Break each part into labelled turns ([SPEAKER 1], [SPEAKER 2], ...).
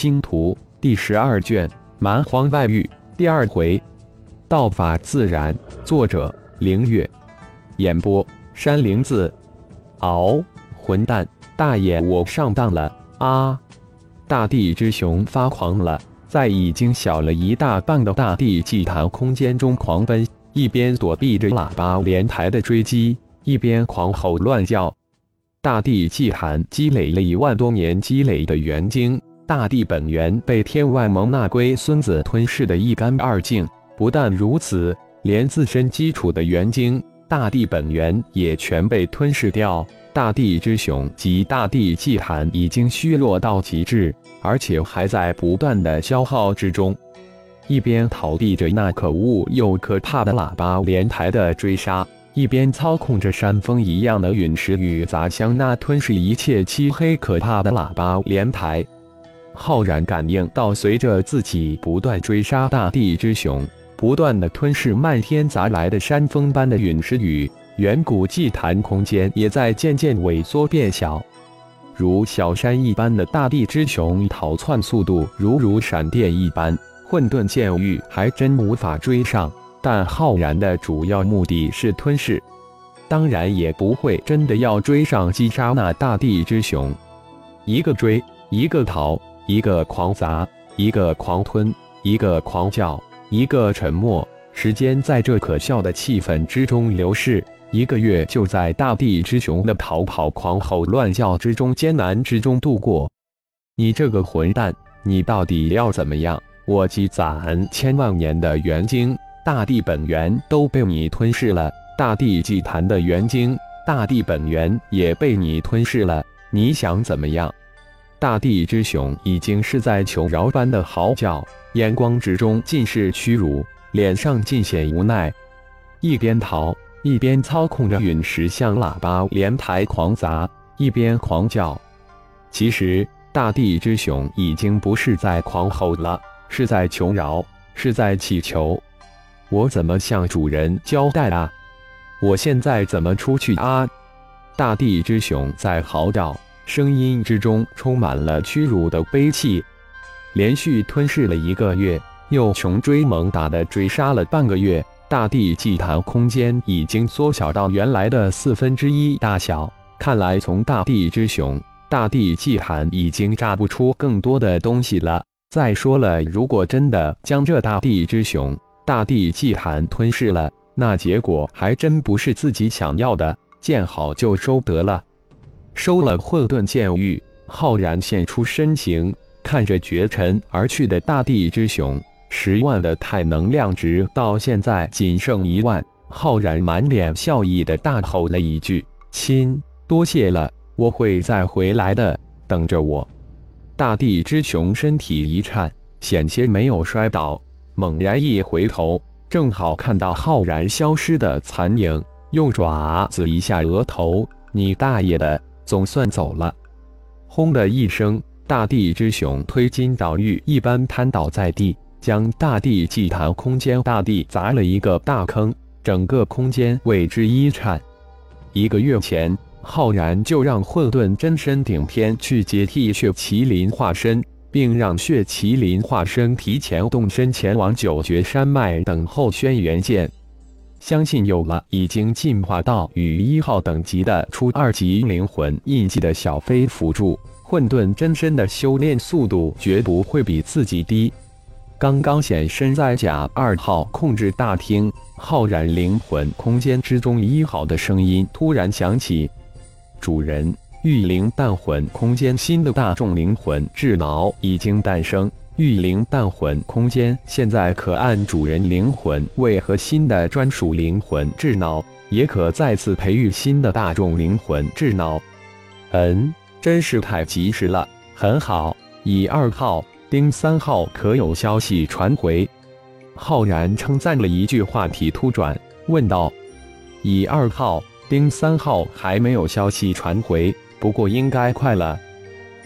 [SPEAKER 1] 星图》第十二卷《蛮荒外域》第二回。道法自然，作者：凌月，演播：山灵子。嗷！混蛋，大爷，我上当了啊！大地之熊发狂了，在已经小了一大半的大地祭坛空间中狂奔，一边躲避着喇叭连台的追击，一边狂吼乱叫。大地祭坛积累了一万多年积累的元精，大地本源被天外蒙那龟孙子吞噬的一干二净。不但如此，连自身基础的元精大地本源也全被吞噬掉。大地之雄及大地祭坛已经虚弱到极致，而且还在不断的消耗之中。一边逃避着那可恶又可怕的喇叭连台的追杀，一边操控着山峰一样的陨石雨砸向那吞噬一切漆黑可怕的喇叭连台。浩然感应到，随着自己不断追杀大地之雄，不断的吞噬漫天砸来的山峰般的陨石雨。远古祭坛空间也在渐渐萎缩变小，如小山一般的大地之雄逃窜速度如如闪电一般，混沌剑域还真无法追上。但浩然的主要目的是吞噬，当然也不会真的要追上击杀那大地之雄。一个追，一个逃，一个狂砸，一个狂吞，一个狂叫，一个沉默。时间在这可笑的气氛之中流逝。一个月就在大地之雄的逃跑、狂吼、乱叫之中艰难之中度过。你这个混蛋，你到底要怎么样？我积攒千万年的元精，大地本源都被你吞噬了；大地祭坛的元精，大地本源也被你吞噬了。你想怎么样？大地之雄已经是在求饶般的嚎叫，眼光之中尽是屈辱，脸上尽显无奈，一边逃。一边操控着陨石向喇叭连台狂砸，一边狂叫。其实大地之雄已经不是在狂吼了，是在求饶，是在祈求。我怎么向主人交代啊？我现在怎么出去啊？大地之雄在嚎叫，声音之中充满了屈辱的悲泣。连续吞噬了一个月，又穷追猛打的追杀了半个月。大地祭坛空间已经缩小到原来的四分之一大小，看来从大地之雄，大地祭坛已经炸不出更多的东西了。再说了，如果真的将这大地之雄、大地祭坛吞噬了，那结果还真不是自己想要的。见好就收得了，收了混沌剑域，浩然现出身形，看着绝尘而去的大地之雄。十万的太能量值到现在仅剩一万，浩然满脸笑意的大吼了一句：“亲，多谢了，我会再回来的，等着我。”大地之雄身体一颤，险些没有摔倒，猛然一回头，正好看到浩然消失的残影，用爪子一下额头：“你大爷的，总算走了！”轰的一声，大地之雄推金倒玉一般瘫倒在地。将大地祭坛空间大地砸了一个大坑，整个空间为之一颤。一个月前，浩然就让混沌真身顶天去接替血麒麟化身，并让血麒麟化身提前动身前往九绝山脉等候轩辕剑。相信有了已经进化到与一号等级的初二级灵魂印记的小飞辅助，混沌真身的修炼速度绝不会比自己低。刚刚显身在甲二号控制大厅，浩然灵魂空间之中一号的声音突然响起：“主人，御灵淡魂空间新的大众灵魂智脑已经诞生。御灵淡魂空间现在可按主人灵魂为核心的专属灵魂智脑，也可再次培育新的大众灵魂智脑。嗯，真是太及时了，很好。乙二号。”丁三号可有消息传回？浩然称赞了一句，话题突转，问道：“乙二号、丁三号还没有消息传回，不过应该快了。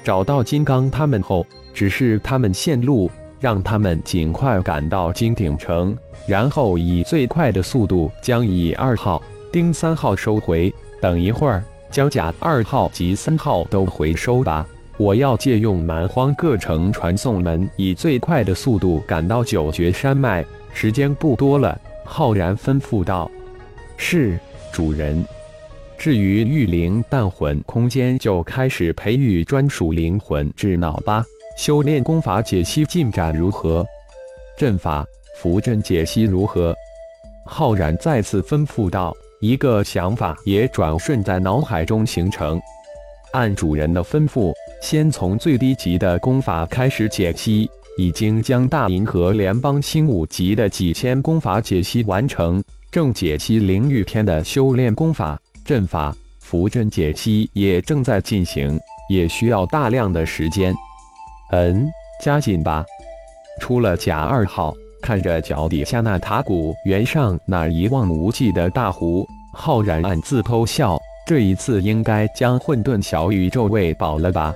[SPEAKER 1] 找到金刚他们后，只是他们线路，让他们尽快赶到金鼎城，然后以最快的速度将乙二号、丁三号收回。等一会儿，将甲二号及三号都回收吧。”我要借用蛮荒各城传送门，以最快的速度赶到九绝山脉。时间不多了。”浩然吩咐道：“
[SPEAKER 2] 是，主人。”
[SPEAKER 1] 至于玉灵淡魂空间，就开始培育专属灵魂智脑吧。修炼功法解析进展如何？阵法符阵解析如何？浩然再次吩咐道。一个想法也转瞬在脑海中形成。按主人的吩咐，先从最低级的功法开始解析。已经将大银河联邦星五级的几千功法解析完成，正解析灵域篇的修炼功法、阵法、符阵解析也正在进行，也需要大量的时间。嗯，加紧吧。出了甲二号。看着脚底下那塔谷原上那一望无际的大湖，浩然暗自偷笑。这一次应该将混沌小宇宙喂饱了吧？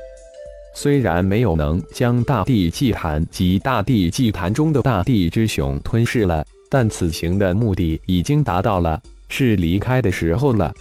[SPEAKER 1] 虽然没有能将大地祭坛及大地祭坛中的大地之熊吞噬了，但此行的目的已经达到了，是离开的时候了。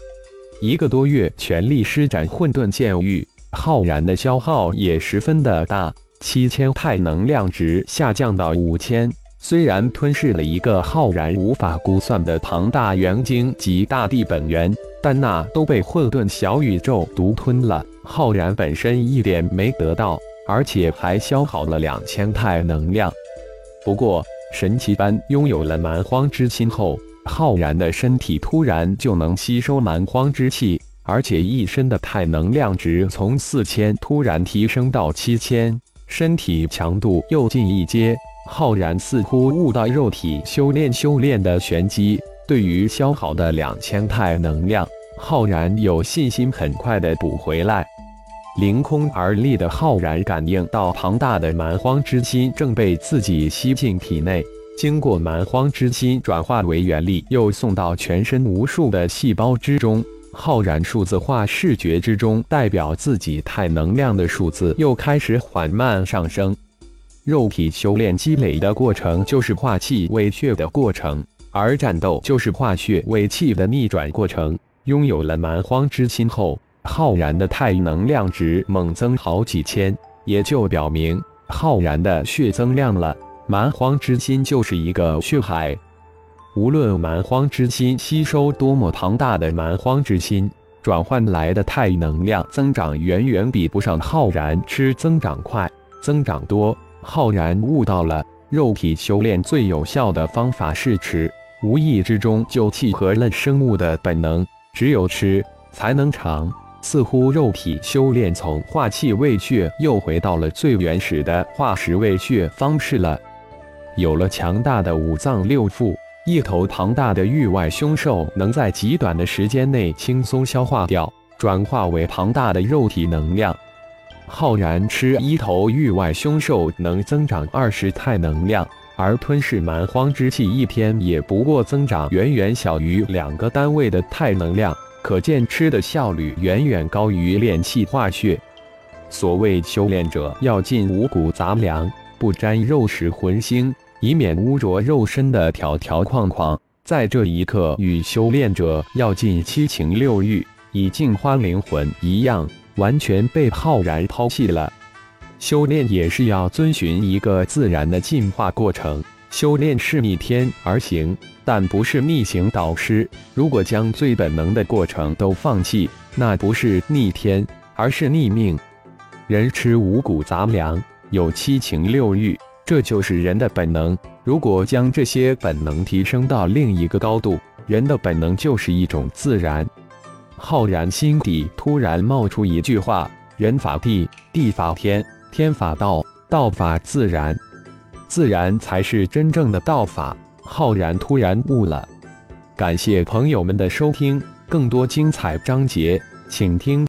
[SPEAKER 1] 一个多月全力施展混沌剑域，浩然的消耗也十分的大，七千太能量值下降到五千。虽然吞噬了一个浩然无法估算的庞大元晶及大地本源，但那都被混沌小宇宙独吞了。浩然本身一点没得到，而且还消耗了两千太能量。不过神奇般拥有了蛮荒之心后，浩然的身体突然就能吸收蛮荒之气，而且一身的太能量值从四千突然提升到七千，身体强度又进一阶。浩然似乎悟到肉体修炼修炼的玄机，对于消耗的两千太能量，浩然有信心很快的补回来。凌空而立的浩然感应到庞大的蛮荒之心正被自己吸进体内，经过蛮荒之心转化为元力，又送到全身无数的细胞之中。浩然数字化视觉之中，代表自己太能量的数字又开始缓慢上升。肉体修炼积累的过程就是化气为血的过程，而战斗就是化血为气的逆转过程。拥有了蛮荒之心后，浩然的太能量值猛增好几千，也就表明浩然的血增量了。蛮荒之心就是一个血海，无论蛮荒之心吸收多么庞大的蛮荒之心，转换来的太能量增长远远比不上浩然吃增长快、增长多。浩然悟到了肉体修炼最有效的方法是吃，无意之中就契合了生物的本能，只有吃才能长。似乎肉体修炼从化气为血，又回到了最原始的化石为血方式了。有了强大的五脏六腑，一头庞大的域外凶兽能在极短的时间内轻松消化掉，转化为庞大的肉体能量。浩然吃一头域外凶兽能增长二十太能量，而吞噬蛮荒之气一天也不过增长远远小于两个单位的太能量，可见吃的效率远远高于炼气化血。所谓修炼者要进五谷杂粮，不沾肉食荤腥，以免污浊肉身的条条框框。在这一刻，与修炼者要尽七情六欲，以净化灵魂一样。完全被浩然抛弃了。修炼也是要遵循一个自然的进化过程。修炼是逆天而行，但不是逆行导师。如果将最本能的过程都放弃，那不是逆天，而是逆命。人吃五谷杂粮，有七情六欲，这就是人的本能。如果将这些本能提升到另一个高度，人的本能就是一种自然。浩然心底突然冒出一句话：“人法地，地法天，天法道，道法自然，自然才是真正的道法。”浩然突然悟了。感谢朋友们的收听，更多精彩章节，请听。